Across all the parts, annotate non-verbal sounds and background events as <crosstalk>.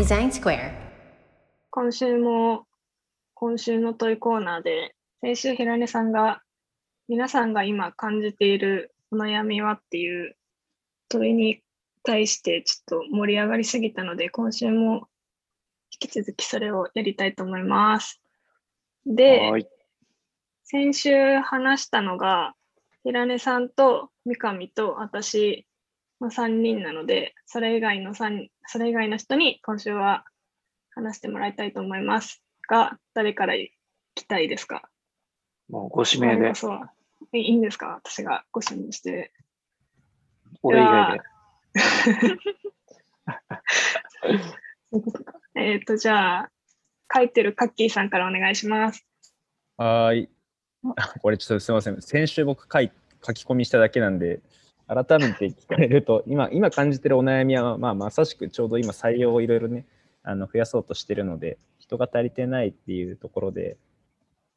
Design Square 今週も今週の問いコーナーで先週平根さんが皆さんが今感じているお悩みはっていう問いに対してちょっと盛り上がりすぎたので今週も引き続きそれをやりたいと思います。で、はい。先週話したのが平根さんと三上と私の3人なのでそれ以外の3それ以外の人に今週は話してもらいたいと思いますが誰から行きたいですか？もうご指名で、そう。いいいんですか？私がご指名して。俺以外で。えっ、とじゃあ <laughs> 書いてるカッキーさんからお願いします。はーい。これちょっとすみません。先週僕書い書き込みしただけなんで、改めて聞かれると、今今感じてるお悩みは、まあ、まさしくちょうど今採用をいろいろね、あの増やそうとしてるので、人が足りてないっていうところで、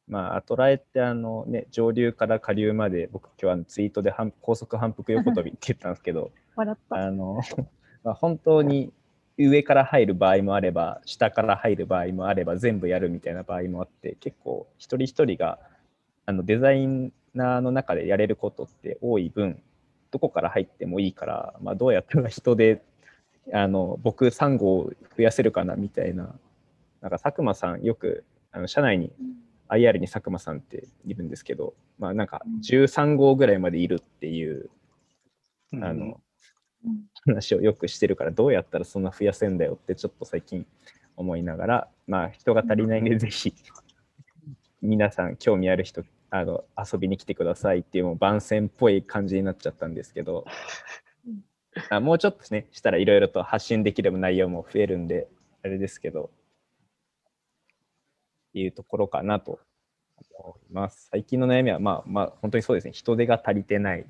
まあ、アトラエってあの、ね、上流から下流まで、僕今日はツイートで反高速反復横跳びって言ったんですけど、<laughs> 笑った。あの、まあ、本当に上から入る場合もあれば、下から入る場合もあれば、全部やるみたいな場合もあって、結構一人一人があのデザイナーの中でやれることって多い分、どこから入ってもいいから、まあ、どうやったら人であの僕3号を増やせるかなみたいな、なんか佐久間さん、よくあの社内に IR に佐久間さんっているんですけど、まあ、なんか13号ぐらいまでいるっていうあうん。の、話をよくしてるからどうやったらそんな増やせんだよってちょっと最近思いながらまあ人が足りないんでぜひ皆さん興味ある人あの遊びに来てくださいっていうもう番宣っぽい感じになっちゃったんですけど。<laughs> あもうちょっとねしたらいろいろと発信できる内容も増えるんであれですけど。いうところかなと思います。最近の悩みはまあまあ本当にそうですね。人手が足りてない。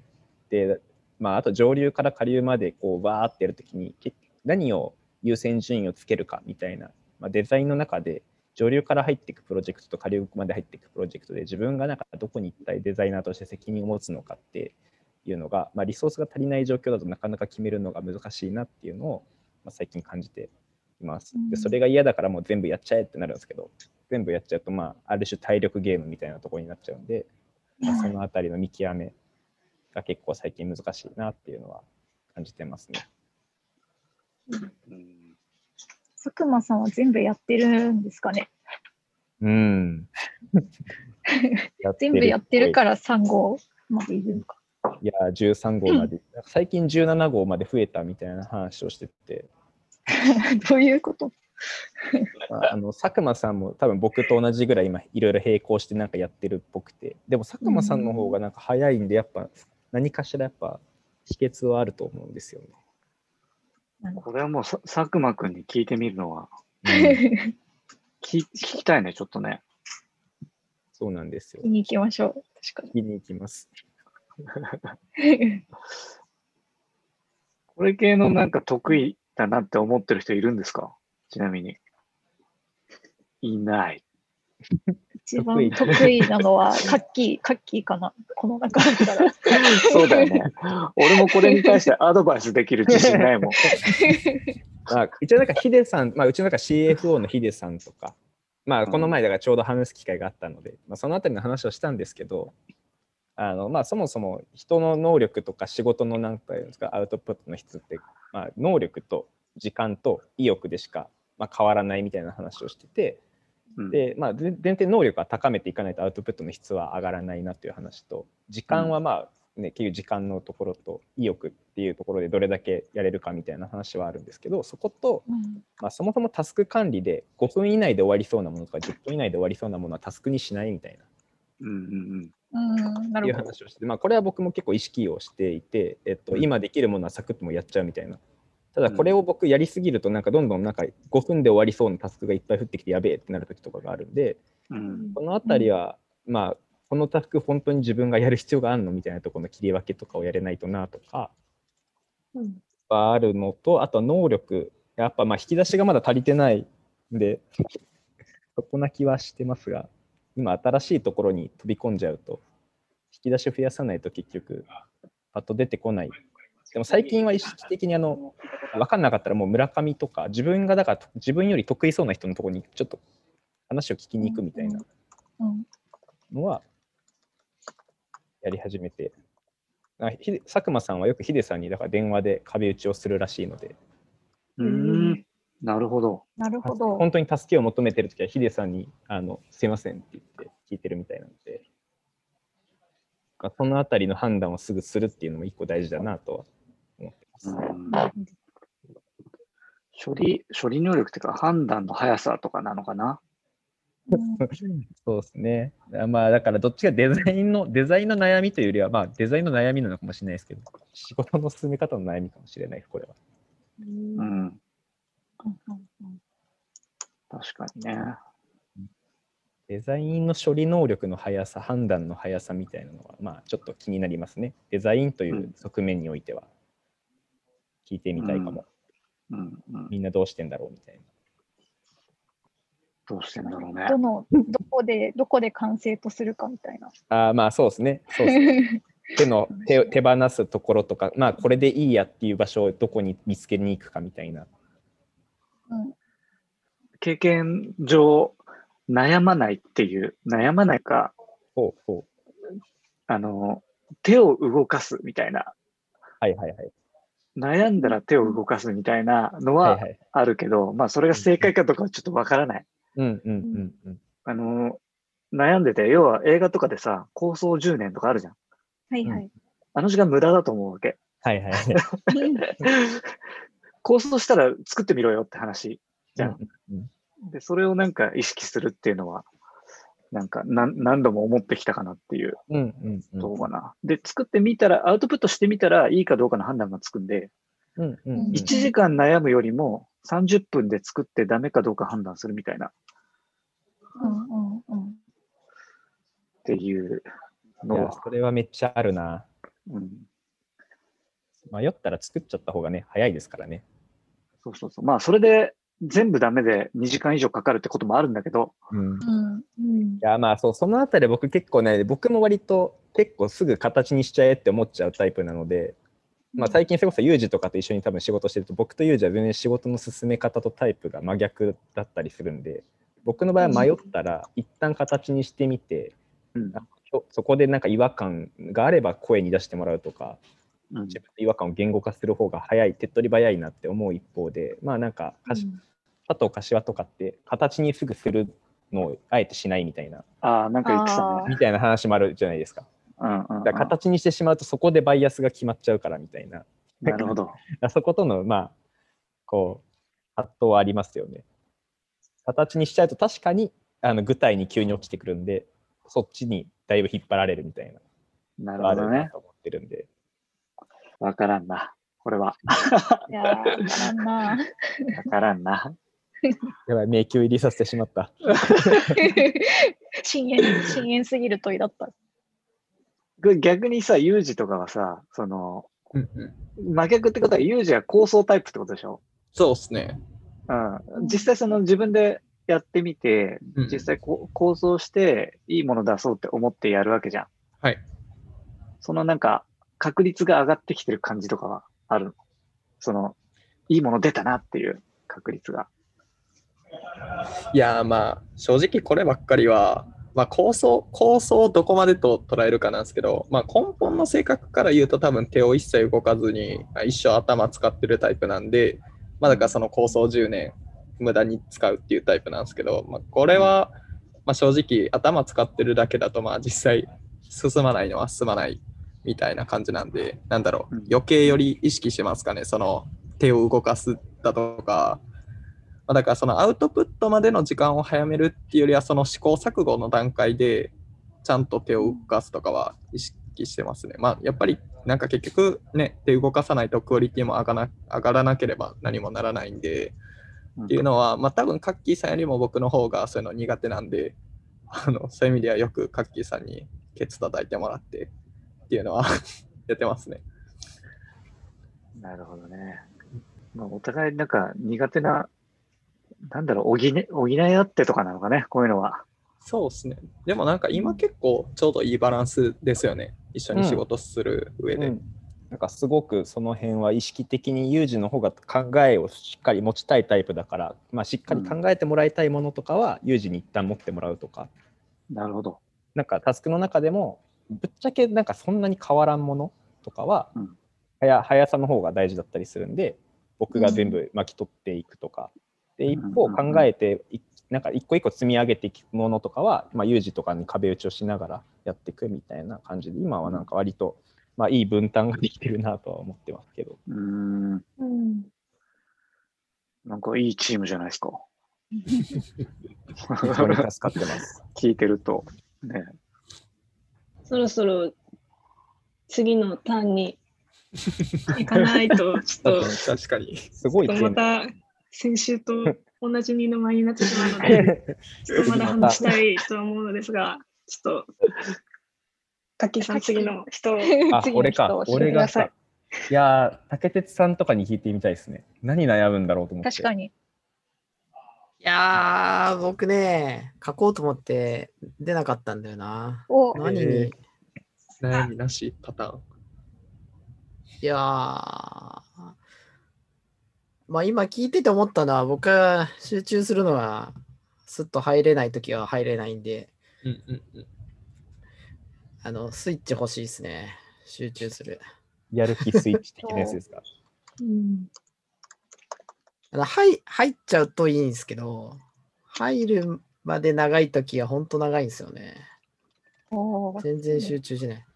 でまあ、あと上流から下流までこうバーってやるときにけ何を優先順位をつけるかみたいな、まあ、デザインの中で上流から入っていくプロジェクトと下流まで入っていくプロジェクトで自分がなんかどこに一体デザイナーとして責任を持つのかっていうのが、まあ、リソースが足りない状況だとなかなか決めるのが難しいなっていうのを、まあ、最近感じています。でそれが嫌だからもう全部やっちゃえってなるんですけど全部やっちゃうと、まあ、ある種体力ゲームみたいなところになっちゃうんで、まあ、そのあたりの見極めが結構最近難しいなっていうのは感じてますね。うん佐久間さんは全部やってるんですかねうん。<laughs> 全部やってるら。から3号までいるのか。いや、13号まで、最近17号まで増えたみたいな話をしてて、<laughs> どういうこと？まあ、あの佐久間さんも多分僕と同じぐらい今いろいろ並行してなんかやってるっぽくて、でも佐久間さんの方がなんか早いんで、やっぱ何かしらやっぱ秘訣はあると思うんですよこれはもうさ佐久間くんに聞いてみるのは、ね。<laughs> 聞聞きたいね、ちょっとね。そうなんですよ見。に行きましょう。確か見に行きます。に。<laughs> これ系のなんか得意だなって思ってる人いるんですか？ちなみに。いない。<laughs> 一番得意なのはカッキー、カッキーかな。この中だったら。そうだよね。俺もこれに対してアドバイスできる自信ないもん。<laughs> まあ、一応なんかヒデさん、まあ、うちのなんか CFO のヒデさんとか、まあ、この前だからちょうど話す機会があったので、まあ、そのあたりの話をしたんですけど、あのまあ、そもそも人の能力とか仕事のなんかですかアウトプットの質って、まあ、能力と時間と意欲でしか、まあ、変わらないみたいな話をしてて、うんで、まあ、全全然能力は高めていかないとアウトプットの質は上がらないなっていう話と時間はまあ、ね、結局時間のところと意欲っていうところでどれだけやれるかみたいな話はあるんですけどそこと、まあ、そもそもタスク管理で5分以内で終わりそうなものとか10分以内で終わりそうなものはタスクにしないみたいな。うんうんいうるほど。話をして、まあ、これは僕も結構意識をしていて、えっと、今できるものはサクッともやっちゃうみたいな。ただこれを僕やりすぎるとなんかどんどんなんか5分で終わりそうなタスクがいっぱい降ってきてやべえってなる時とかがあるんでうん。うんこのあたりはまあこのタスク本当に自分がやる必要があるのみたいなところの切り分けとかをやれないとなとかうんはあるのとあとは能力やっぱまあ引き出しがまだ足りてないんでそこな気はしてますが今新しいところに飛び込んじゃうと引き出しを増やさないと結局パッと出てこないでも最近は意識的にあの分かんなかったらもう村上とか自分がだから自分より得意そうな人のところにちょっと話を聞きに行くみたいなうんのはやり始めて、佐久間さんはよくヒデさんにだから電話で壁打ちをするらしいので、うーん。なるほど。なるほど。本当に助けを求めてるときはヒデさんにあのすいませんって言って聞いてるみたいなので、そのあたりの判断をすぐするっていうのも一個大事だなと処理、処理能力っていうか判断の速さとかなのかな？うんそうですね。あまあだからどっちがデザインのデザインの悩みというよりはまあデザインの悩みなのかもしれないですけど、仕事の進め方の悩みかもしれないこれは。うん。うんうん確かにね。デザインの処理能力の速さ、判断の速さみたいなのはまあちょっと気になりますね。デザインという側面においては聞いてみたいかも。うんうん。みんなどうしてんだろうみたいな。どうしてんだろうね。どの、どこで、どこで完成とするかみたいな。あーまあ <laughs> そうですね。そうですね手の手手放すところとか、まあこれでいいやっていう場所をどこに見つけに行くかみたいな。うん経験上、悩まないっていう、悩まないか、ほうほあの、手を動かすみたいな、う。はいはいはい。悩んだら手を動かすみたいなのはいははい。あるけど、まあそれが正解かどうかはちょっとわからない。うんうんうんうん。あの、悩んでて、要は映画とかでさ、構想10年とかあるじゃん。はいはい。あの時間無駄だと思うわけ。はいはいはい。<laughs> 構想したら作ってみろよって話じゃん。うんうんで、それをなんか意識するっていうのは、なんか何何度も思ってきたかなっていううんうかな。で、作ってみたら、アウトプットしてみたらいいかどうかの判断がつくんで、うんうんうん1時間悩むよりも30分で作ってダメかどうか判断するみたいなっうんうんうんていうのは、それはめっちゃあるな。うん、迷ったら作っちゃった方がね、早いですからね。そうそうそう。まあ、それで全部ダメで2時間以上かかるってこともあるんだけど、うん、いうん。うん。やまあそうそのあたり僕結構ね僕も割と結構すぐ形にしちゃえって思っちゃうタイプなので、まあ、最近それこそユージとかと一緒に多分仕事してると僕とユージは全然仕事の進め方とタイプが真逆だったりするんで僕の場合は迷ったら一旦形にしてみてうん。あそそこでなんか違和感があれば声に出してもらうとかうん。自分の違和感を言語化する方が早い手っ取り早いなって思う一方でまあなんかかし佐藤柏とかって形にすぐするのをあえてしないみたいなああ、なんか言ってたあね。みたいな話もあるじゃないですか。うんうんうんだから形にしてしまうとそこでバイアスが決まっちゃうからみたいな。なるほど。あ <laughs> そことのまあこう葛藤はありますよね。形にしちゃうと確かにあの具体に急に落ちてくるんでそっちにだいぶ引っ張られるみたいななるほどね。と思ってるんで。わからんな。これは。いやー、わからんな。<laughs> わからんな。<laughs> やばい迷宮入りさせてしまった。<laughs> 深淵、深淵すぎる問いだった。逆にさ、ユージとかはさ、その、うんうん真逆ってことは、ユージは構想タイプってことでしょ？そうですね。うん。実際その自分でやってみて、うん実際こう構想していいもの出そうって思ってやるわけじゃん。はい。そのなんか、確率が上がってきてる感じとかはあるの？その、いいもの出たなっていう確率が。いやーまあ正直こればっかりは、まあ、構想構想をどこまでと捉えるかなんですけど、まあ、根本の性格から言うと多分手を一切動かずにあ一生頭使ってるタイプなんで、まあ、だからその構想10年無駄に使うっていうタイプなんですけど、まあ、これは、まあ、正直頭使ってるだけだとまあ実際進まないのは進まないみたいな感じなんでなんだろううん。余計より意識しますかね。その手を動かすだとかまあ、だからそのアウトプットまでの時間を早めるっていうよりはその試行錯誤の段階でちゃんと手を動かすとかは意識してますね。まあやっぱりなんか結局ね手動かさないとクオリティも上がな上がらなければ何もならないんでうんっていうのはまあ多分カッキーさんよりも僕の方がそういうの苦手なんであのそういう意味ではよくカッキーさんにケツ叩いてもらってっていうのは <laughs> やってますね。なるほどね。まあ、お互いなんか苦手な、なんだろう、補い補い合ってとかなのかね、こういうのは。そうですね。でもなんか今結構ちょうどいいバランスですよね。一緒に仕事する上で。うんなんかすごくその辺は意識的にユージの方が考えをしっかり持ちたいタイプだから、まあ、しっかり考えてもらいたいものとかはユージに一旦持ってもらうとかなるほど。なんかタスクの中でもぶっちゃけなんかそんなに変わらんものとかは、うん早速さの方が大事だったりするんで僕が全部巻き取っていくとか、うんうんうん考えていなんか一個一個積み上げていくものとかは、まあ、有事とかに壁打ちをしながらやっていくみたいな感じで今はなんか割と、まあ、いい分担ができてるなとは思ってますけど。うーん。うん。なんかいいチームじゃないですか。助かってます。<laughs> 聞いてると。ね。そろそろ次のターンに行かないと、ちょっと、確かに。すごいまた先週と同じ二の舞になってしまうので、<laughs> ちょっとまだ話したいと思うのですが、ちょっと、カッキーさん、次の人を。あ次の俺か俺がくださいやー竹鉄さんとかに聞いてみたいですね何悩むんだろうと思って確かに。いやー、僕ね、書こうと思って出なかったんだよな。お何に、え悩みなしパターン。いやー、まあ今聞いてて思ったのは、僕は集中するのは、スッと入れないときは入れないんで、うんうんうん。あの、スイッチ欲しいですね。集中する。やる気スイッチ的なやつですか？うん。あの入入っちゃうといいんですけど、入るまで長いときは本当長いんですよね。全然集中しない。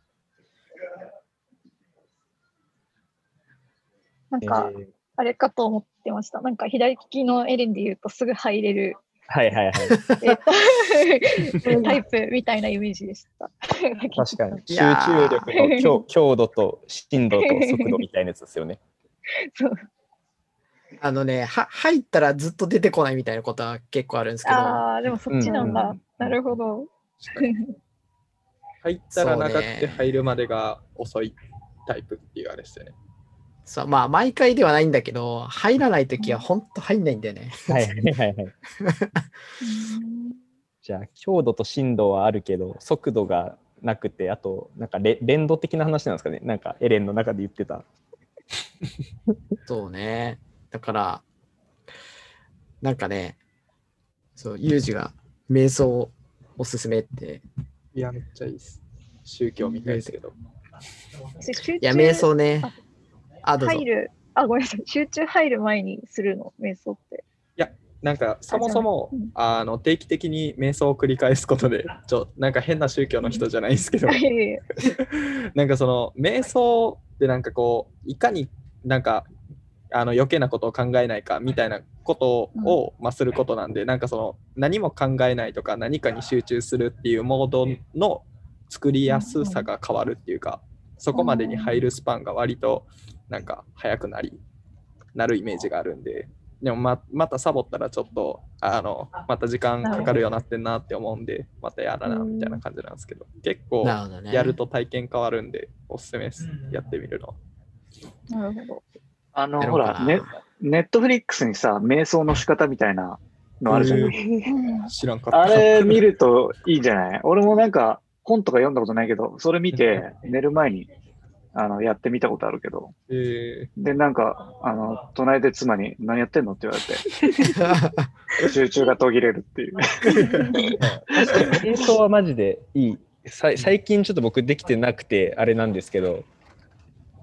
なんか、えーあれかと思ってました。なんか左利きのエレンで言うとすぐ入れるはいはいはいえっとタイプみたいなイメージでした。確かに集中力の強 <laughs> 強度と振動と速度みたいなやつですよねそうあのね、は入ったらずっと出てこないみたいなことは結構あるんですけど、ああ、でもそっちなんだ。うんなるほど。入ったら長くて入るまでが遅いタイプっていうあれですよね。そうまあ毎回ではないんだけど、入らないときは本当入んないんだよね。はいはいはいはいじゃあ強度と振動はあるけど速度がなくてあとなんかレ連動的な話なんですかねなんかエレンの中で言ってたそうね。だから、なんかね、そう、ユージが瞑想をおすすめって。いや、めっちゃいいです。宗教みたいですけど。集いや、瞑想ね入。る、あ、ごめんなさい。集中入る前にするの、瞑想って。なんか、そもそもうん、あの定期的に瞑想を繰り返すことで、ちょなんか変な宗教の人じゃないんですけど、<laughs> なんかその瞑想ってなんかこういかになんかあの余計なことを考えないかみたいなことを、まあ、することなんでなんかその何も考えないとか何かに集中するっていうモードの作りやすさが変わるっていうかそこまでに入るスパンが割となんか早くなりなるイメージがあるんででもままたサボったらちょっとあのまた時間かかるようになってんなって思うんでまたやらなみたいな感じなんですけど結構。やると体験変わるんで、おすすめです。やってみるの。なるほど。あの、ほら、ね、ネットフリックスにさ、瞑想の仕方みたいなのあるじゃん。へうん知らんかった。あれ見るといいんじゃない？俺もなんか本とか読んだことないけど、それ見て寝る前にあのやってみたことあるけど、えで、なんか、あの、隣で妻に何やってんの？って言われて、<laughs> 集中が途切れるっていう。瞑想はマジでいい。さ最近ちょっと僕できてなくてあれなんですけど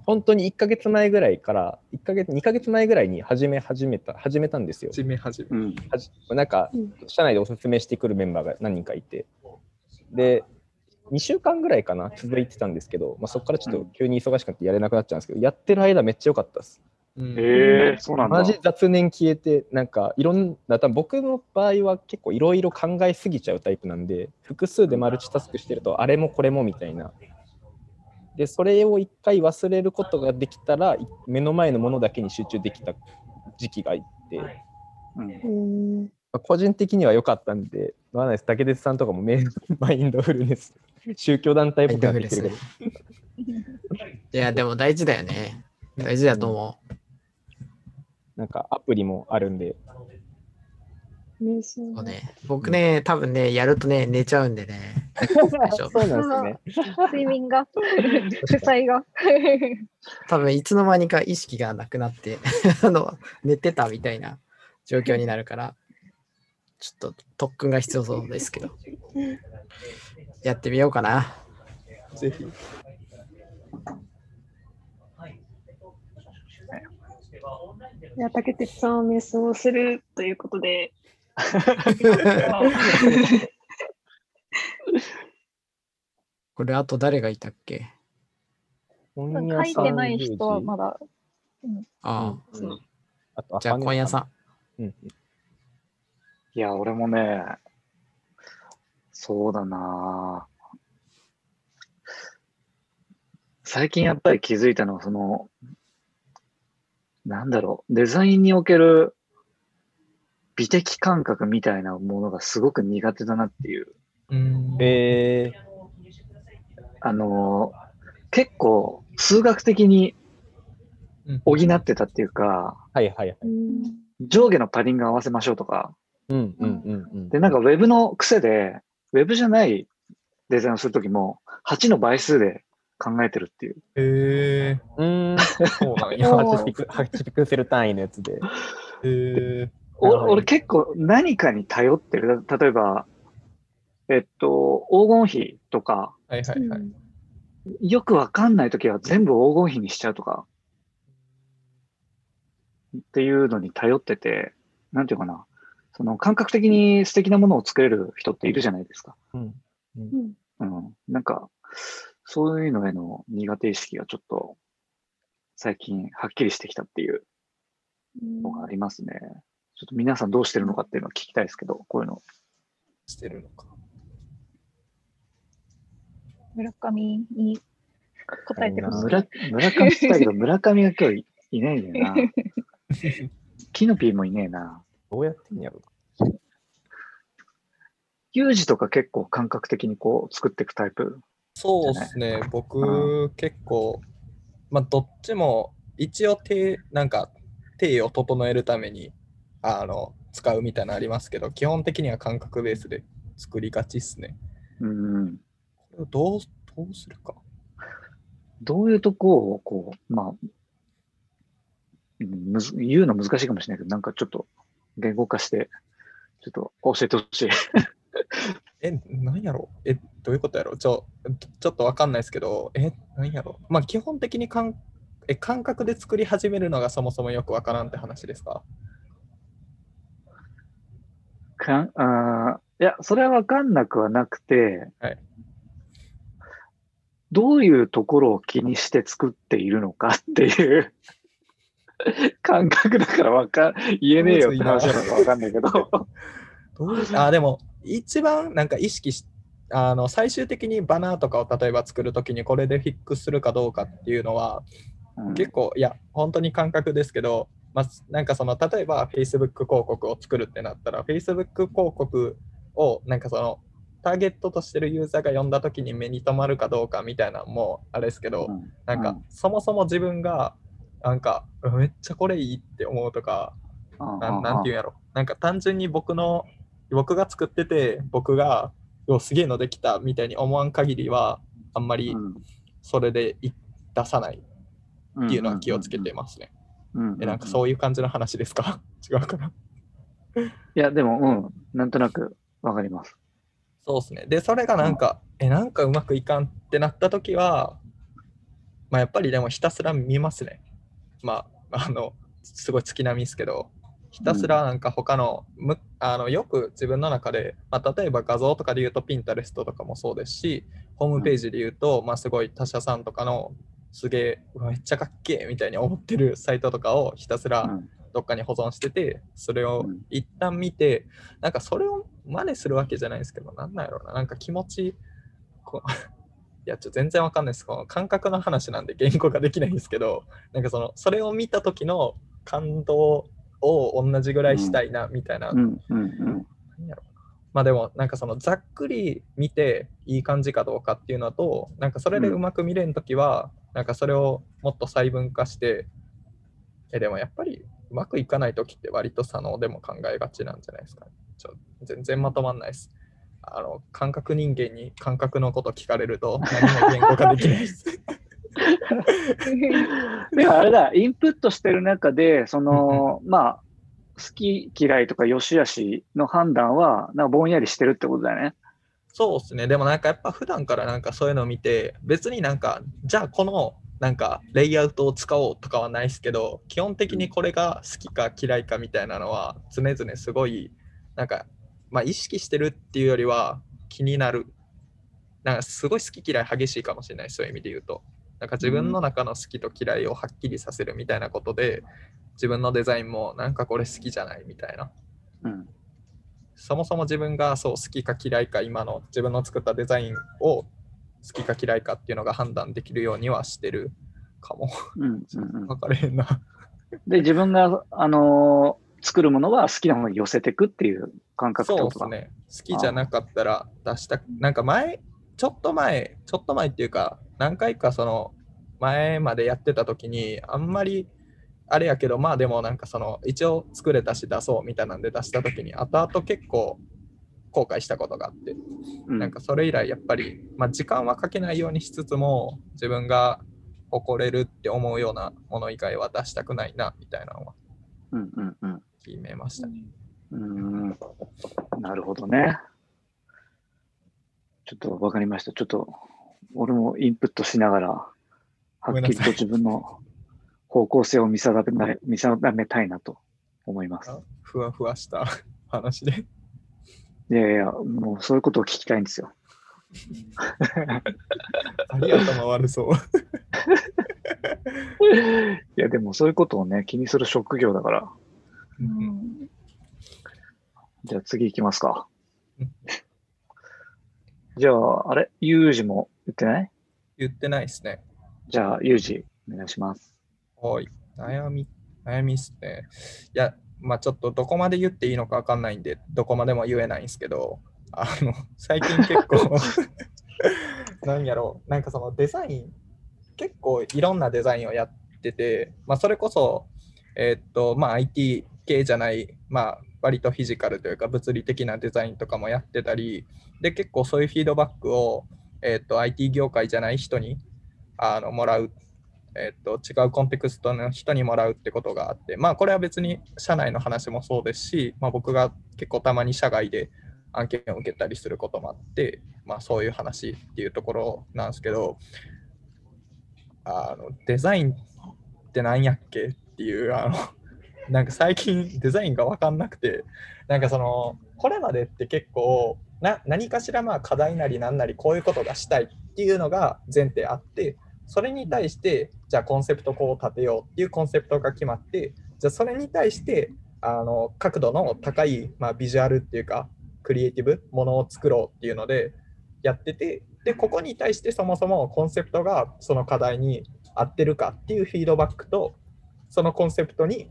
本当に1ヶ月前ぐらいから1ヶ月2ヶ月前ぐらいに始め始めた始めたんですよ。ー、始め始め。うん。はじなんかうん。社内でおすすめしてくるメンバーが何人かいて。で2週間ぐらいかな続いてたんですけど、まあ、そこからちょっと急に忙しくなってやれなくなっちゃうんですけどやってる間めっちゃ良かったです。うん。ええそうなんだ。マジ雑念消えてなんかいろんな多分僕の場合は結構いろいろ考えすぎちゃうタイプなんで複数でマルチタスクしてるとあれもこれもみたいな。でそれを一回忘れることができたらい目の前のものだけに集中できた時期がいって、まうん。あ個人的には良かったんでわかんないです。竹鉄さんとかもメマインドフルネス宗教団体っぽくなってきてるけど。<laughs> いや、でも大事だよね。大事だと思なんかアプリもあるんで。そうね、僕ね、多分ね、やるとね、寝ちゃうんでね。<laughs> そうなんですね。睡眠が、<laughs> 負債が。多分いつの間にか意識がなくなって、あの、寝てたみたいな状況になるから、ちょっと特訓が必要そうですけど、やってみようかな。ぜひ。いや、竹鉄さんは瞑想をするということで、これあと誰がいたっけ？本書いてない人はまだ、ああ、うんじゃあ今夜さん。ん。うん。いや、俺もね、そうだな最近やっぱり気づいたのは、その、なんだろう、デザインにおける美的感覚みたいなものがすごく苦手だなっていう。うんえあの、結構数学的に補ってたっていうか、ー、はいはいはい。上下のパリング合わせましょうとか、うんうんうんうん。で、なんかウェブの癖で、ウェブじゃないデザインをするときも、8の倍数で考えてるっていう。へえうーん、そうなんや。8ピク8ピクセル単位のやつで。へえおなるほど俺結構何かに頼ってる。例えば、えっと、黄金比とか、はいはいはい。よくわかんないときは全部黄金比にしちゃうとか、っていうのに頼ってて、なんていうかな、その感覚的に素敵なものを作れる人っているじゃないですか。うん。うん。なんか、そういうのへの苦手意識がちょっと、最近はっきりしてきたっていうのがありますね。ちょっと皆さんどうしてるのかっていうのを聞きたいですけど、こういうの。してるのか。村上に答えてほしい。村村上って言ったけど、<laughs> 村上が今日いいないんだよな。<laughs> <laughs> キノピーもいねえな。どうやってんやろユージとか結構感覚的にこう作っていくタイプ。そうですね、僕、結構、まあ、どっちも、一応手、なんか、手を整えるために、あの、使うみたいなのありますけど、基本的には感覚ベースで作りがちっすね。うん。これをどう、どうするか。どういうとこを、こう、まあ、うんむず言うの難しいかもしれないけど、なんかちょっと言語化して、ちょっと教えてほしい。<laughs> え、なんやろ？え、どういうことやろ？ちょ、ちょっとわかんないですけど、え、なんやろ？まあ、基本的に感え感覚で作り始めるのがそもそもよくわからんって話ですか？かんあーいや、それはわかんなくはなくて、はい。どういうところを気にして作っているのかっていう <laughs> 感覚だからわか言えねえよって話なのかわかんないけど。どうあでも一番なんか意識しあの最終的にバナーとかを例えば作るときにこれでフィックスするかどうかっていうのは、うん。結構いや本当に感覚ですけど、まあ、なんかその例えば Facebook 広告を作るってなったら Facebook 広告をなんかそのターゲットとしてるユーザーが読んだときに目に留まるかどうかみたいなのもあれですけど、うん。なんかそもそも自分がなんかめっちゃこれいいって思うとかうんなんなんていうんやろ。なんか単純に僕の僕が作ってて僕がよすげえのできたみたいに思わん限りはあんまりうんそれでい出さないうんっていうのは気をつけてますね。うんえなんかそういう感じの話ですか？<laughs> 違うかな？いや、でも、うん、なんとなくわかります。そうですね。で、それがなんか、え、なんかうまくいかんってなった時は、まあやっぱりでもひたすら見ますね。まあ、あの、すごい月並みですけど、ひたすらなんか他の、むあのよく自分の中で、まあ、例えば画像とかで言うと Pinterest とかもそうですし、ホームページで言うと、まあすごい他社さんとかのすげえ、めっちゃかっけえみたいに思ってるサイトとかをひたすらうん。どっかに保存してて、それをうん。一旦見て、なんかそれを真似するわけじゃないですけど、なんなんやろうな、なんか気持ち、こう <laughs> いや、ちょ全然わかんないです。この感覚の話なんで言語ができないんですけど、なんかその、それを見た時の感動を同じぐらいしたいな、みたいな、まあでも、なんかそのざっくり見ていい感じかどうかっていうのと、なんかそれでうまく見れんときは、なんかそれをもっと細分化して、え、でもやっぱりうまくいかないときって割と左脳でも考えがちなんじゃないですかね。ちょ全然まとまんないです。あの感覚人間に感覚のこと聞かれると何も言語化できないです。<laughs> でもあれだ、インプットしてる中で、その、まあ、好き嫌いとか良し悪しの判断は、なんかぼんやりしてるってことだよね。そうですね。でもなんかやっぱ普段からなんかそういうのを見て、別になんか、じゃあこのなんかレイアウトを使おうとかはないですけど、基本的にこれが好きか嫌いかみたいなのは常々すごい、なんか、まあ意識してるっていうよりは気になる。なんかすごい好き嫌い激しいかもしれない、そういう意味で言うと。なんか自分の中の好きと嫌いをはっきりさせるみたいなことで、自分のデザインもなんかこれ好きじゃないみたいな。うん。そもそも自分がそう好きか嫌いか今の自分の作ったデザインを好きか嫌いかっていうのが判断できるようにはしてるかも。うん。うんうん <laughs> 分かれへんな。で、自分が、あのー作るものは好きなものに寄せていくっていう感覚そう。ですね。好きじゃなかったら出したなんか前、ちょっと前、ちょっと前っていうか、何回かその前までやってた時に、あんまりあれやけど、まあでもなんかその一応作れたし出そうみたいなんで出した時に、後々結構後悔したことがあって、うんなんかそれ以来やっぱり、まあ、時間はかけないようにしつつも自分が誇れるって思うようなもの以外は出したくないなみたいなのはうんうんうん。決めましたね。うーんなるほどね。ちょっとわかりました。ちょっと、俺もインプットしながら、はっきりと自分の方向性を見定め見定めたいなと思います。ふわふわした <laughs> 話で。いやいや、もうそういうことを聞きたいんですよ。あり頭悪そう。いや、でもそういうことをね、気にする職業だから。うんじゃあ次行きますかうん。じゃあ、あれ？ユージも言ってない？言ってないですね。じゃあ、ユージ、お願いします。はい。悩み、悩みっすね。いや、まあちょっとどこまで言っていいのかわかんないんで、どこまでも言えないんですけど、あの、最近結構、<laughs> なんやろう、なんかそのデザイン、結構いろんなデザインをやってて、まあそれこそ、えーっと、まあ IT 系じゃない、まあ割とフィジカルというか物理的なデザインとかもやってたり、で、結構そういうフィードバックを、えっと、IT 業界じゃない人にあのもらうえっと違うコンテクストの人にもらうってことがあって、まあこれは別に社内の話もそうですし、まあ、僕が結構たまに社外で案件を受けたりすることもあって、まあそういう話っていうところなんですけど、あのデザインって何やっけっていう、あのなんか最近デザインが分かんなくて、なんかその、これまでって結構な何かしらまあ課題なりななりこういうことがしたいっていうのが前提あって、それに対して、じゃあコンセプトこう立てようっていうコンセプトが決まって、じゃあそれに対して、あの角度の高い、まあ、ビジュアルっていうか、クリエイティブものを作ろうっていうのでやってて、で、ここに対してそもそもコンセプトがその課題に合ってるかっていうフィードバックと、そのコンセプトに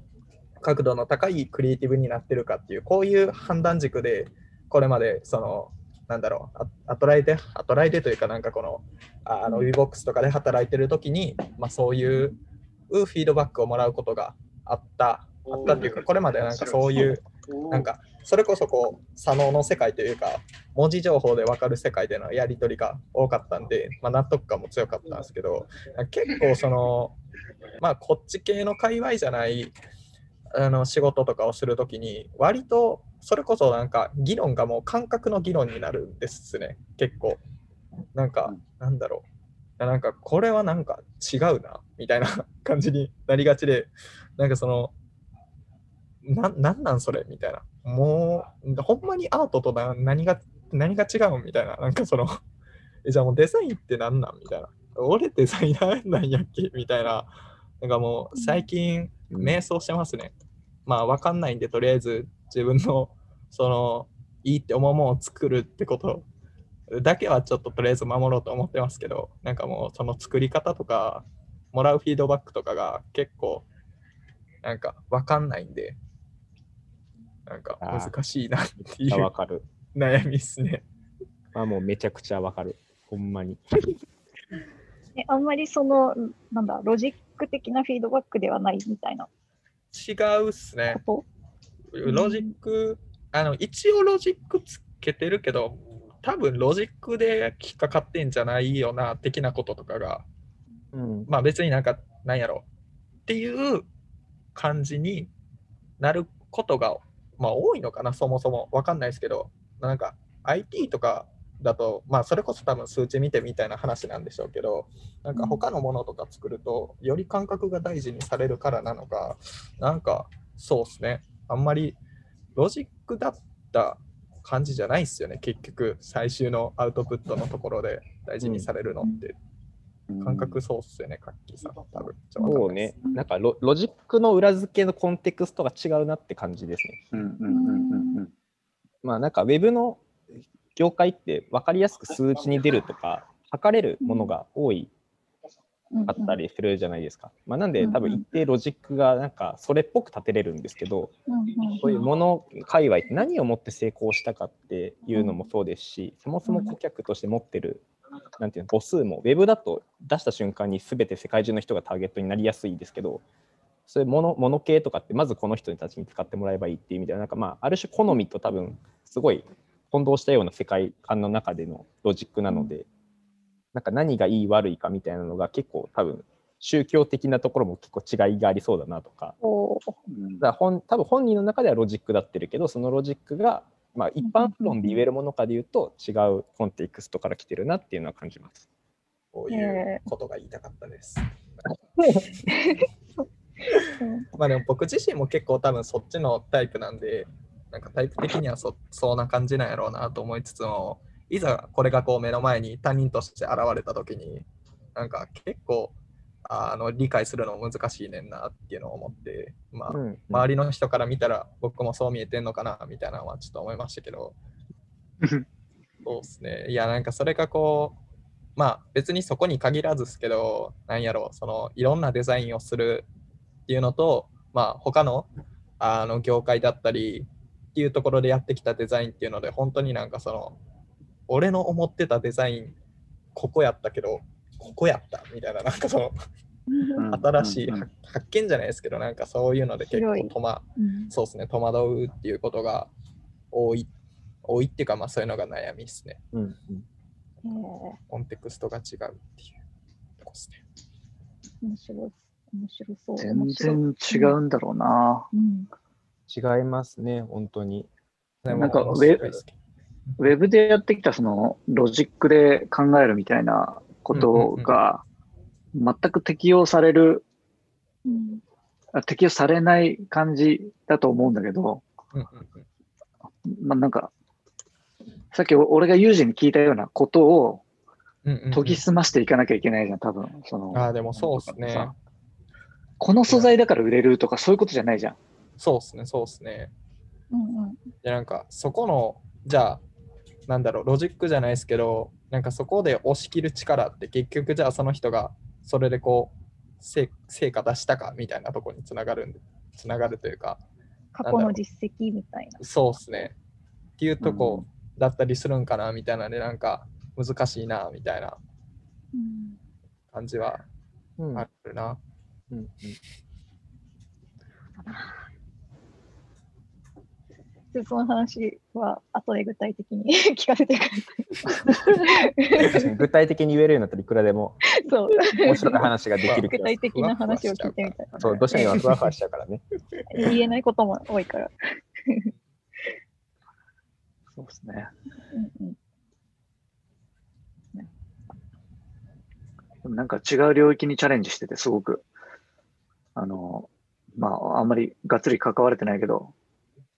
角度の高いクリエイティブになってるかっていう、こういう判断軸で、これまでその、なんだろう、アアトライで、アトライでというか、なんかこの、ああの WeBox とかで働いてる時に、まあ、そういうフィードバックをもらうことがあった、あったっていうか、これまでなんかそういう、なんか、それこそこう、左脳の世界というか、文字情報で分かる世界でのやり取りが多かったんで、まあ、納得感も強かったんですけど、結構その、まあ、こっち系の界隈じゃないあの仕事とかをするときに、割とそれこそなんか議論がもう感覚の議論になるんですね、結構。なんか、なんだろう。なんかこれはなんか違うな、みたいな感じになりがちで、なんかその、ななんなんそれみたいな。もう、ほんまにアートとな何が何が違うんみたいな。なんかその、えじゃあもうデザインって何なんみたいな。俺デザイナーなんやっけみたいな。なんかもう最近、迷走してますね。まあわかんないんで、とりあえず自分の、その、いいって思うものを作るってことだけはちょっととりあえず守ろうと思ってますけど、なんかもうその作り方とか、もらうフィードバックとかが結構、なんかわかんないんで、なんか難しいなっていうわかる。悩みっすね。まあもうめちゃくちゃわかる。ほんまに。えあんまりその、なんだ、ロジック的なフィードバックではないみたいな違うっすね。こロジック、あの一応ロジックつけてるけど、多分ロジックで引っかかってんじゃないよな、的なこととかが、うん。まあ別になんか、なんやろ。っていう感じになることが、まあ多いのかな、そもそも。わかんないですけど、なんか IT とかだと、まあそれこそ多分数値見てみたいな話なんでしょうけど、なんか他のものとか作ると、より感覚が大事にされるからなのか、なんかそうですね、あんまりロジックだった感じじゃないですよね、結局、最終のアウトプットのところで大事にされるのって。感覚そうっすよね、カッキーさん。多分そう。ねなんかロロジックの裏付けのコンテクストが違うなって感じですね。うんうんうんうんうんまあなんかウェブの業界って分かりやすく数値に出るとか、測れるものが多いあったりするじゃないですか。まあ、なんで多分一定ロジックがなんかそれっぽく立てれるんですけど、そういうもの界隈って何をもって成功したかっていうのもそうですし、そもそも顧客として持ってるなんていうの母数もウェブだと出した瞬間に全て世界中の人がターゲットになりやすいですけど、そういうものもの系とかってまずこの人たちに使ってもらえばいいっていう意味ではなんかまあある種好みと多分すごい混同したような世界観の中でのロジックなので、なんか何がいい悪いかみたいなのが結構多分宗教的なところも結構違いがありそうだなとか。だから本多分本人の中ではロジックだってるけどそのロジックが、まあ、一般論で言えるものかで言うと違うコンテクストから来てるなっていうのは感じます。こういうことが言いたかったです。う。んまあでも僕自身も結構多分そっちのタイプなんで、なんかタイプ的にはそそうな感じなんやろうなと思いつつも、いざこれがこう目の前に他人として現れた時に、なんか結構あの理解するの難しいねんなっていうのを思って、まあ、うん周りの人から見たら僕もそう見えてんのかなみたいなのはちょっと思いましたけど、<laughs> そうですね。いや、なんかそれがこう、まあ別にそこに限らずですけど、なんやろう、そのいろんなデザインをするっていうのと、まあ他のあの業界だったりっていうところでやってきたデザインっていうので、本当になんかその、俺の思ってたデザイン、ここやったけど、ここやったみたいな、なんかその新しい発発見じゃないですけど、なんかそういうので結構広い戸惑うんそうですね、戸惑うっていうことが多い、多いっていうか、まあそういうのが悩みですね。うんうんえーコンテクストが違うっていうとこですね。面白い。面白そう。全然違うんだろうな。うん。違いますね本当に。なんか面白いですけどウェブでやってきたそのロジックで考えるみたいなことが全く適用される、うん。あ適用されない感じだと思うんだけど、うんうんうんまあ、なんか、さっき俺がユージに聞いたようなことを研ぎ澄ましていかなきゃいけないじゃん、多分。そのああ、でもそうですね。さこの素材だから売れるとかそういうことじゃないじゃん。そうですね、そうですね。うんうん。で、なんかそこの、じゃあ、なんだろう、ロジックじゃないですけど、なんかそこで押し切る力って結局じゃあその人がそれでこう、成成果出したかみたいなところにつながるんで、つながるというか、過去の実績みたいな。そうですね。っていうとこだったりするんかなみたいなね、なんか難しいなみたいなうん感じはうんあるな。うんうんでその話は後で具体的に <laughs> 聞かせてくだ確かに具体的に言えるようになったらいくらでもさい。そう。面白い話ができる気具体的な話を聞いてみたい。そうどうしても今ふわふわしちゃうからね。言えないことも多いから。そうですね。うんうんでもなんか違う領域にチャレンジしてて、すごく、あの、まあ、あんまりがっつり関われてないけど、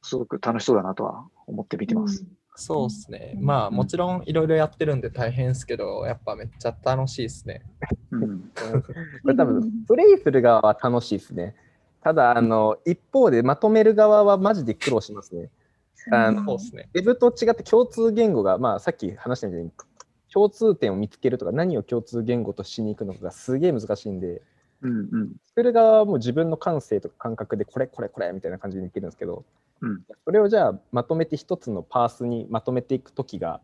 すごく楽しそうだなとは思って見てます。そうですね。うんまあもちろんいろいろやってるんで大変ですけど、やっぱめっちゃ楽しいですね。うん。<laughs> これ多分プレイする側は楽しいですね。ただあの一方でまとめる側はマジで苦労しますね。あのそうですね。ウェブと違って共通言語が、まあ、さっき話したように共通点を見つけるとか何を共通言語としに行くのかがすげえ難しいんでうんうん。作る側はもう自分の感性とか感覚でこれこれこれみたいな感じでできるんですけど、うんそれをじゃあまとめて一つのパースにまとめていく時が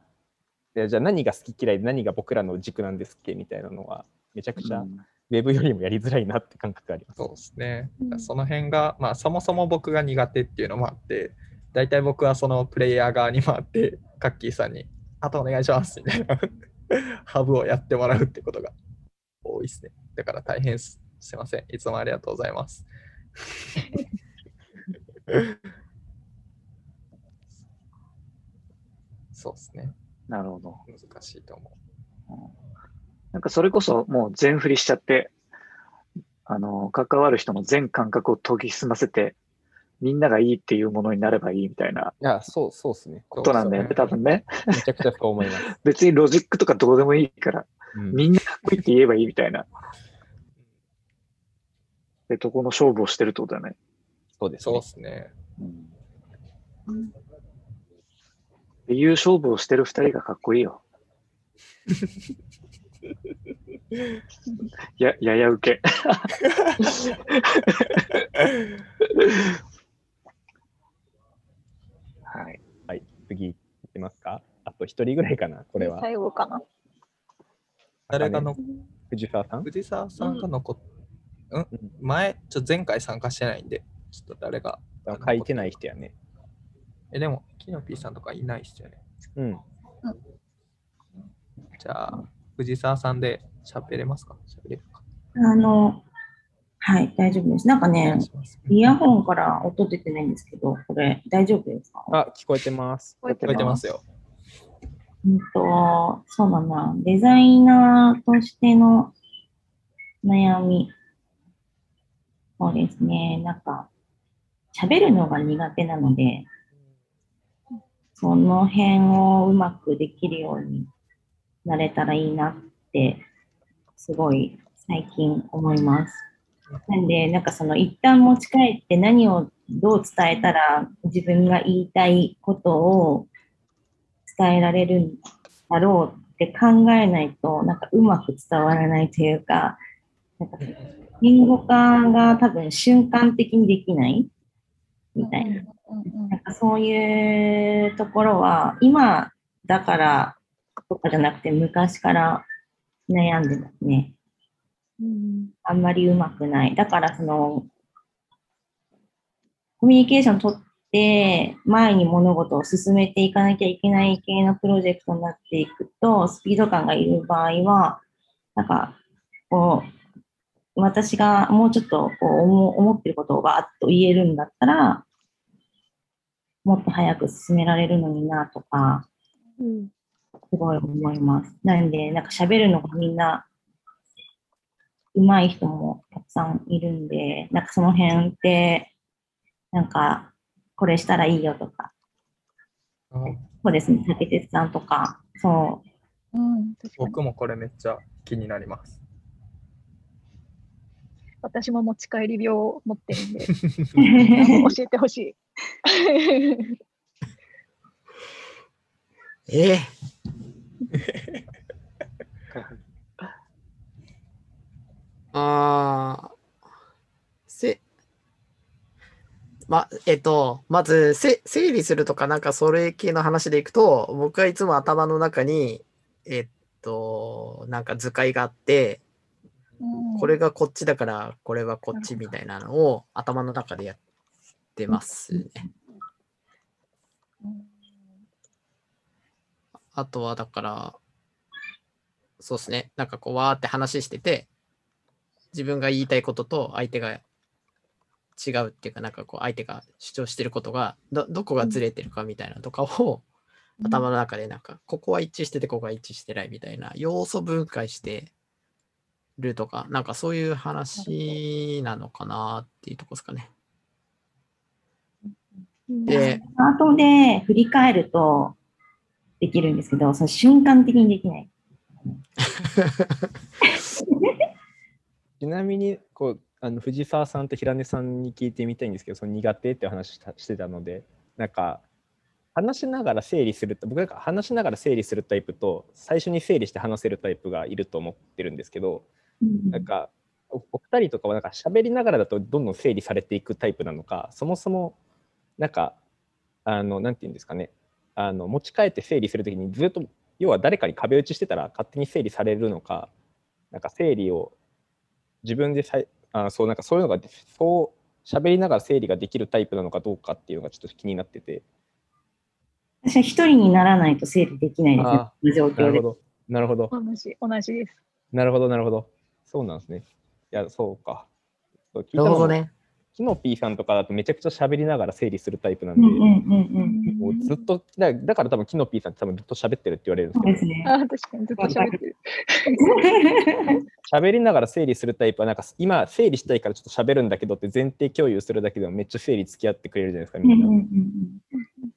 でじゃあ何が好き嫌いで何が僕らの軸なんですっけみたいなのはめちゃくちゃウェブよりもやりづらいなって感覚があります。そうですねう。んその辺が、まあそもそも僕が苦手っていうのもあって、大体僕はそのプレイヤー側に回って、カッキーさんに、あとお願いしますみたいな、ハブをやってもらうってことが多いですね。だから大変すすいません。いつもありがとうございます。そうですね。なるほど。難しいと思なんかそれこそもう全振りしちゃって、あの、関わる人の全感覚を研ぎ澄ませて、みんながいいっていうものになればいいみたいないや、そう、そうですね。ことなんだよね、多分ね。めちゃくちゃそう思います。<laughs> 別にロジックとかどうでもいいから、うんみんなかっこいいって言えばいいみたいな。で、とこの勝負をしてるってことだよね。う。そうそうですねで。すね。うん。っていう勝負をしてる二人がかっこいいよ。や、やや受け。はい。はい、次いきますか？あと一人ぐらいかな、これは。最後かな。誰がの、藤沢さん？藤沢さんが残っ、うん、前、ちょっと前回参加してないんで、ちょっと誰が。書いてない人やね。え、でも、キノピーさんとかいないっすよね。うん。じゃあ、藤沢さんで喋れますか？喋れるか。あの、はい、大丈夫です。なんかねイヤホンから音出てないんですけど、これ大丈夫ですか？あ、聞こえてます。こうやって聞こえてますよ。うんと、そうだな、デザイナーとしての悩み。そうですね、なんか、喋るのが苦手なので、その辺をうまくできるようになれたらいいなって、すごい最近思います。なんで、なんかその一旦持ち帰って何をどう伝えたら自分が言いたいことを伝えられるんだろうって考えないと、なんかうまく伝わらないというか、なんか言語化が多分瞬間的にできないみたいな。なんかそういうところは、今だからとかじゃなくて昔から悩んでますね。うんあんまりうまくない。だからその、コミュニケーション取って、前に物事を進めていかなきゃいけない系のプロジェクトになっていくと、スピード感がいる場合は、なんか、こう、私がもうちょっとこう思思ってることをバーッと言えるんだったら、もっと早く進められるのになとか、うんすごい思います。なんで、なんか喋るのがみんな、上手い人もたくさんいるんで、なんかその辺って、なんか、これしたらいいよとか、そうですね、竹鉄さんとか、そう、うん僕もこれめっちゃ気になります。私も持ち帰り病を持ってるんで、<laughs> 教えてほしい。<laughs> ええ。<laughs> あーせ、ま、えっと、まず、せ、整理するとか、なんかそれ系の話でいくと、僕はいつも頭の中に、えっと、なんか図解があって、これがこっちだから、これはこっちみたいなのを頭の中でやってますね。うんあとはだから、そうですね。なんかこう、わーって話してて、自分が言いたいことと相手が違うっていうか、なんかこう、相手が主張してることが、ど、どこがずれてるかみたいなのとかを、頭の中でなんか、ここは一致してて、ここは一致してないみたいな、要素分解してるとか、なんかそういう話なのかなっていうとこですかね。うんで、後で振り返るとできるんですけど、その瞬間的にできない。<laughs> ちなみにこうあの藤沢さんと平根さんに聞いてみたいんですけど、その苦手って話したしてたので、なんか話しながら整理すると、僕なんか話しながら整理するタイプと、最初に整理して話せるタイプがいると思ってるんですけど、うんなんかおお二人とかはなんか喋りながらだとどんどん整理されていくタイプなのか、そもそもなんかあのなんていうんですかね、あの持ち帰って整理するときにずっと要は誰かに壁打ちしてたら勝手に整理されるのか、なんか整理を自分でさいあそうなんかそういうのがそう喋りながら整理ができるタイプなのかどうかっていうのがちょっと気になってて。私は一人にならないと整理できないですね状況で。なるほど。なるほど。同じ、同じです。なるほど、なるほど。そうなんですね。いや、そうか。なるほどね。キノピーさんとかだとめちゃくちゃ喋りながら整理するタイプなんで、うんうんうんもうずっとだ、だから多分キノピーさんって多分ずっと喋ってるって言われるんうん。ですけど、そうですね。あ、確かにずっと喋ってる。喋りながら整理するタイプは、なんか今整理したいからちょっと喋るんだけどって前提共有するだけでもめっちゃ整理付き合ってくれるじゃないですか、みんな。うんうんうん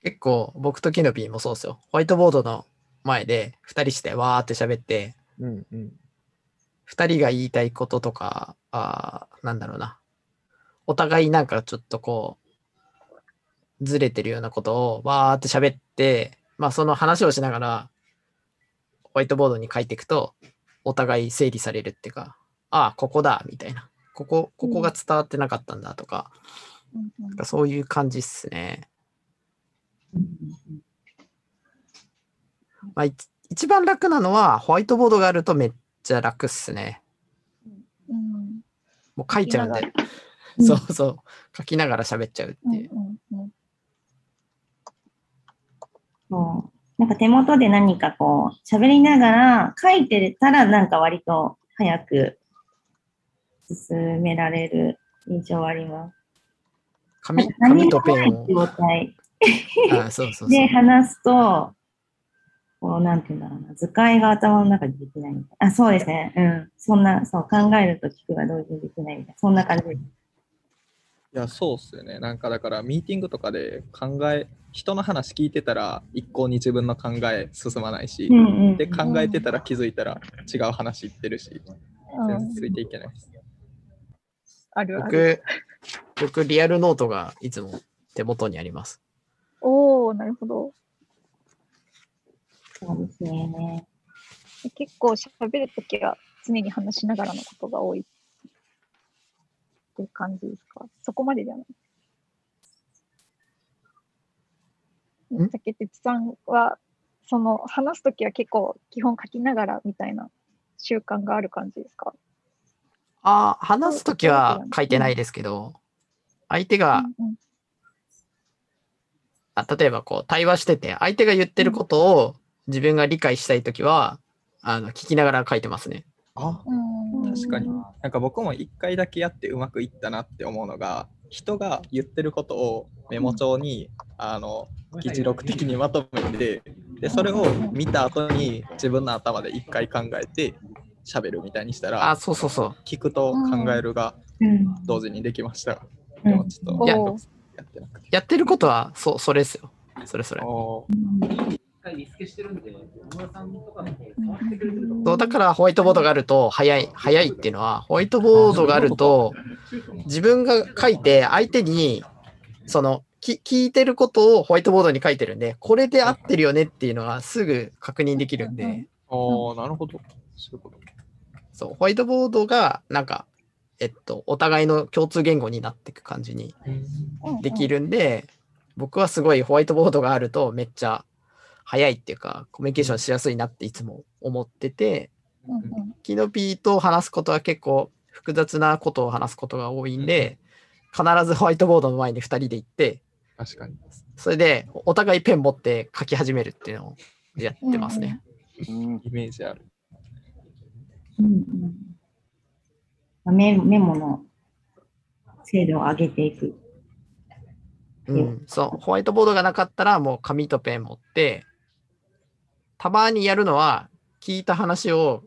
結構僕とキノピーもそうですよ。ホワイトボードの前で2人してわーって喋って、うんうん。2人が言いたいこととか、あーなんだろうな。お互いなんかちょっとこう、ずれてるようなことをわーって喋って、まあその話をしながら、ホワイトボードに書いていくと、お互い整理されるっていうか、ああ、ここだ、みたいな。ここ、ここが伝わってなかったんだとか、うんかそういう感じっすね。まあ、い一番楽なのは、ホワイトボードがあるとめっちゃ楽っすね。うんもう書いちゃうんで。うんそうそう。書きながら喋っちゃうってうんいう。うんうんそう。なんか手元で何かこう、喋りながら書いてたらなんか割と早く進められる印象はあります。紙何紙もとペンを。あそうそうそうで。話すと、こう、なんていうんだろうな、図解が頭の中でできないみたいな。あ、そうですね。うん。そんな、そう、考えると聞くが同時にできないみたいな。そんな感じです。いや、そうっすよね。なんかだから、ミーティングとかで考え、人の話聞いてたら、一向に自分の考え進まないし、うんうん。で、考えてたら気づいたら違う話言ってるし、全然ついていけないです。あるある。僕、僕、リアルノートがいつも手元にあります。おおなるほど。そうですね。結構喋るときは常に話しながらのことが多いっていう感じですか？そこまでではない。ん竹鉄さんは、その話すときは結構基本書きながらみたいな習慣がある感じですか？ああ、話すときは書いてないですけど、相手が、うんうんあ例えばこう対話してて、相手が言ってることを自分が理解したいときは、あの聞きながら書いてますね。あうん確かに。なんか僕も一回だけやってうまくいったなって思うのが、人が言ってることをメモ帳に、あの議事録的にまとめて、でそれを見た後に自分の頭で一回考えて喋るみたいにしたあ、ら、そうそうそう。聞くと考えるがうん。同時にできました。うんでもちょっといやってなくて。やってることは、そう、それですよ。それそれ。おリスケしてるんで、野村さんとかの方変わってくれてると思そうだからホワイトボードがあると早い、早いっていうのは、ホワイトボードがあると、自分が書いて相手に、その、き聞いてることをホワイトボードに書いてるんで、これで合ってるよねっていうのはすぐ確認できるんで、おーなるほど。そういうこと。そう、ホワイトボードが、なんか、えっと、お互いの共通言語になっていく感じにできるんで、僕はすごいホワイトボードがあるとめっちゃ早いっていうか、コミュニケーションしやすいなっていつも思ってて、キノピーと話すことは結構複雑なことを話すことが多いんで、必ずホワイトボードの前に2人で行って、確かに。それでお互いペン持って書き始めるっていうのをやってますね。うんイメージある。うんうんメメモの精度を上げていく。うん、そう、ホワイトボードがなかったらもう紙とペン持って、たまにやるのは聞いた話を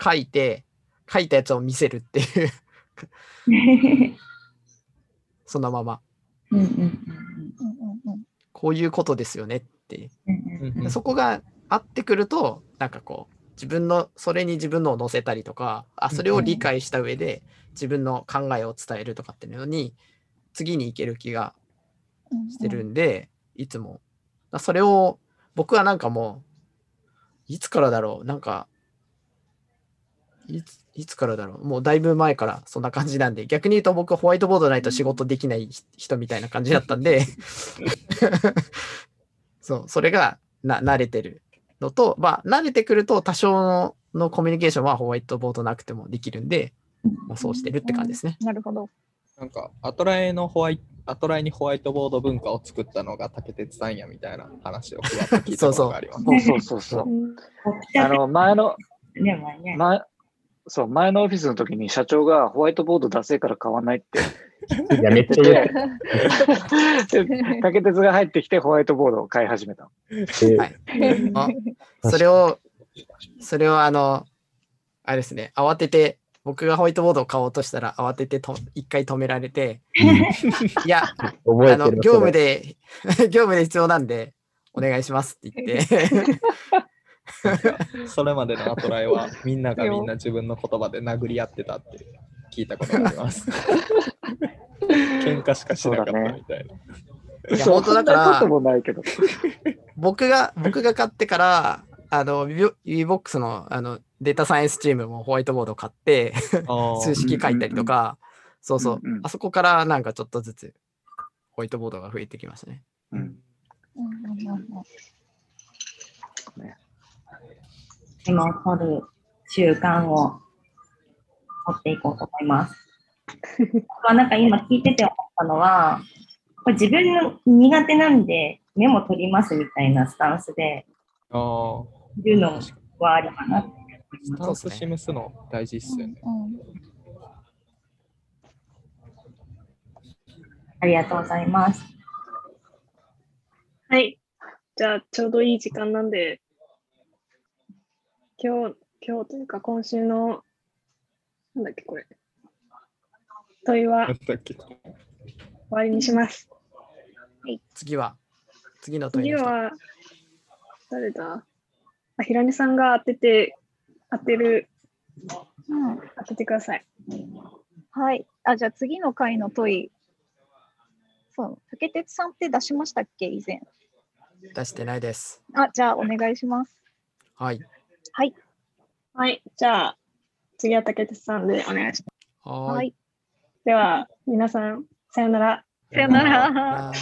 書いて、書いたやつを見せるっていう、<laughs> そのまま、こういうことですよねって。そこが合ってくると、なんかこう、自分の、それに自分のを載せたりとか、あ、それを理解した上で自分の考えを伝えるとかっていうのに、次に行ける気がうんしてるんで、いつも。だそれを、僕はなんかもう、いつからだろう、なんか、いついつからだろう、もうだいぶ前からそんな感じなんで、逆に言うと僕ホワイトボードないと仕事できない人みたいな感じだったんで、<laughs> そう、それがな慣れてるのと、まあ、慣れてくると多少ののコミュニケーションはホワイトボードなくてもできるんで、もそうしてるって感じですね。なるほど。なんか、アトラエのホワイト、アトラエにホワイトボード文化を作ったのが竹鉄さんやみたいな話をふわっと聞いたことがあります。<laughs> そうそうそうそう。うんあの、前の、前、そう、前のオフィスの時に社長がホワイトボード出せから買わないっていや、めっちゃ言う。で <laughs> 竹鉄が入ってきてホワイトボードを買い始めた。はいあそれを、それをあの、あれですね、慌てて、僕がホワイトボードを買おうとしたら、慌ててと一回止められて、いや、あの業務で、<laughs> 業務で必要なんで、お願いしますって言って、<laughs> それまでのアトラエはみんながみんな自分の言葉で殴り合ってたって聞いたことがあります。<laughs> 喧嘩しかしなかったみたいな。いや本当だからそんなこともないけど。僕が、僕が買ってから、あの、ビボ VBOX のあのデータサイエンスチームもホワイトボードを買って、あ <laughs> 数式書いたりとか、そうそう、うんうんあそこからなんかちょっとずつホワイトボードが増えてきましたね。うんうんうんうんうんメモを取る習慣を持っていこうと思います。<laughs> まあなんか今聞いてて思ったのは、これ自分の苦手なんでメモ取りますみたいなスタンスであー。いるのはありかなス。タンス示すの大事っすよね。うんありがとうございます。はい。じゃあ、ちょうどいい時間なんで、今日、今日というか今週の、なんだっけ、これ。問いは終わりにします。次は、次の問いは、誰だ？あ、平根さんが当てて、当てる、うん当ててください。はい。あ、じゃあ次の回の問い。そう、竹鉄さんって出しましたっけ、以前。出してないです。あ、じゃあお願いします。はい。はい。はい。じゃあ、次は竹鉄さんでお願いします。はーい。はい。では、皆さん、さよなら。さよなら。